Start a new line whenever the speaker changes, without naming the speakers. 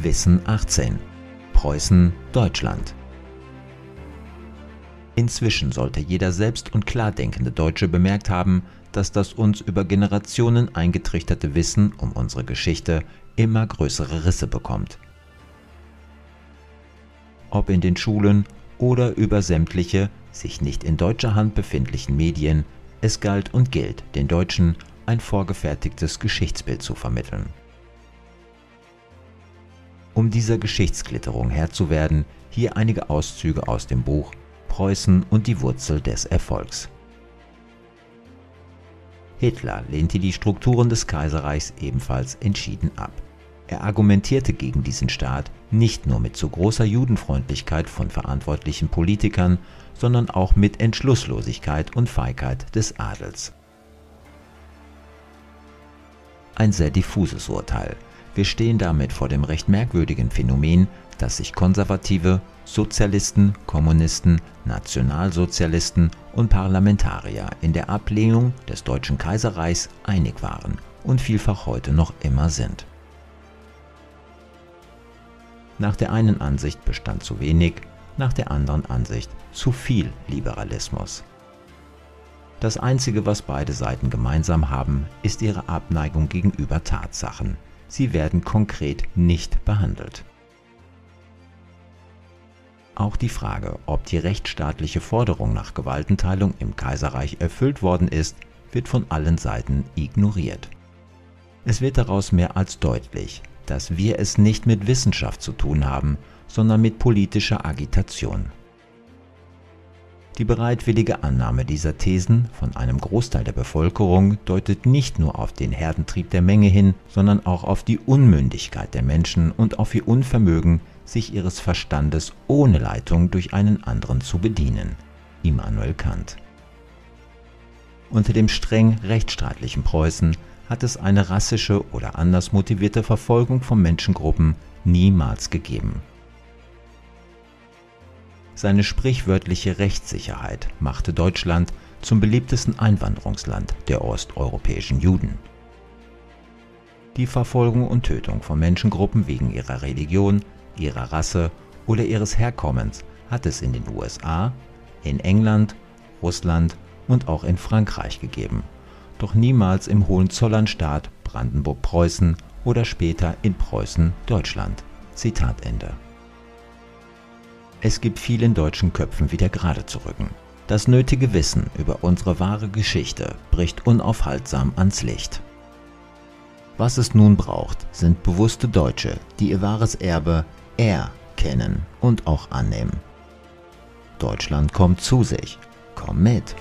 Wissen 18. Preußen, Deutschland. Inzwischen sollte jeder selbst und klar denkende Deutsche bemerkt haben, dass das uns über Generationen eingetrichterte Wissen um unsere Geschichte immer größere Risse bekommt. Ob in den Schulen oder über sämtliche sich nicht in deutscher Hand befindlichen Medien, es galt und gilt, den Deutschen ein vorgefertigtes Geschichtsbild zu vermitteln. Um dieser Geschichtsklitterung Herr zu werden, hier einige Auszüge aus dem Buch Preußen und die Wurzel des Erfolgs. Hitler lehnte die Strukturen des Kaiserreichs ebenfalls entschieden ab. Er argumentierte gegen diesen Staat nicht nur mit zu großer Judenfreundlichkeit von verantwortlichen Politikern, sondern auch mit Entschlusslosigkeit und Feigheit des Adels. Ein sehr diffuses Urteil. Wir stehen damit vor dem recht merkwürdigen Phänomen, dass sich Konservative, Sozialisten, Kommunisten, Nationalsozialisten und Parlamentarier in der Ablehnung des Deutschen Kaiserreichs einig waren und vielfach heute noch immer sind. Nach der einen Ansicht bestand zu wenig, nach der anderen Ansicht zu viel Liberalismus. Das Einzige, was beide Seiten gemeinsam haben, ist ihre Abneigung gegenüber Tatsachen. Sie werden konkret nicht behandelt. Auch die Frage, ob die rechtsstaatliche Forderung nach Gewaltenteilung im Kaiserreich erfüllt worden ist, wird von allen Seiten ignoriert. Es wird daraus mehr als deutlich, dass wir es nicht mit Wissenschaft zu tun haben, sondern mit politischer Agitation. Die bereitwillige Annahme dieser Thesen von einem Großteil der Bevölkerung deutet nicht nur auf den Herdentrieb der Menge hin, sondern auch auf die Unmündigkeit der Menschen und auf ihr Unvermögen, sich ihres Verstandes ohne Leitung durch einen anderen zu bedienen. Immanuel Kant. Unter dem streng rechtsstaatlichen Preußen hat es eine rassische oder anders motivierte Verfolgung von Menschengruppen niemals gegeben. Seine sprichwörtliche Rechtssicherheit machte Deutschland zum beliebtesten Einwanderungsland der osteuropäischen Juden. Die Verfolgung und Tötung von Menschengruppen wegen ihrer Religion, ihrer Rasse oder ihres Herkommens hat es in den USA, in England, Russland und auch in Frankreich gegeben doch niemals im Hohenzollernstaat Brandenburg-Preußen oder später in Preußen-Deutschland. Zitat Ende. Es gibt vielen deutschen Köpfen wieder gerade zu rücken. Das nötige Wissen über unsere wahre Geschichte bricht unaufhaltsam ans Licht. Was es nun braucht, sind bewusste Deutsche, die ihr wahres Erbe erkennen und auch annehmen. Deutschland kommt zu sich. Komm mit!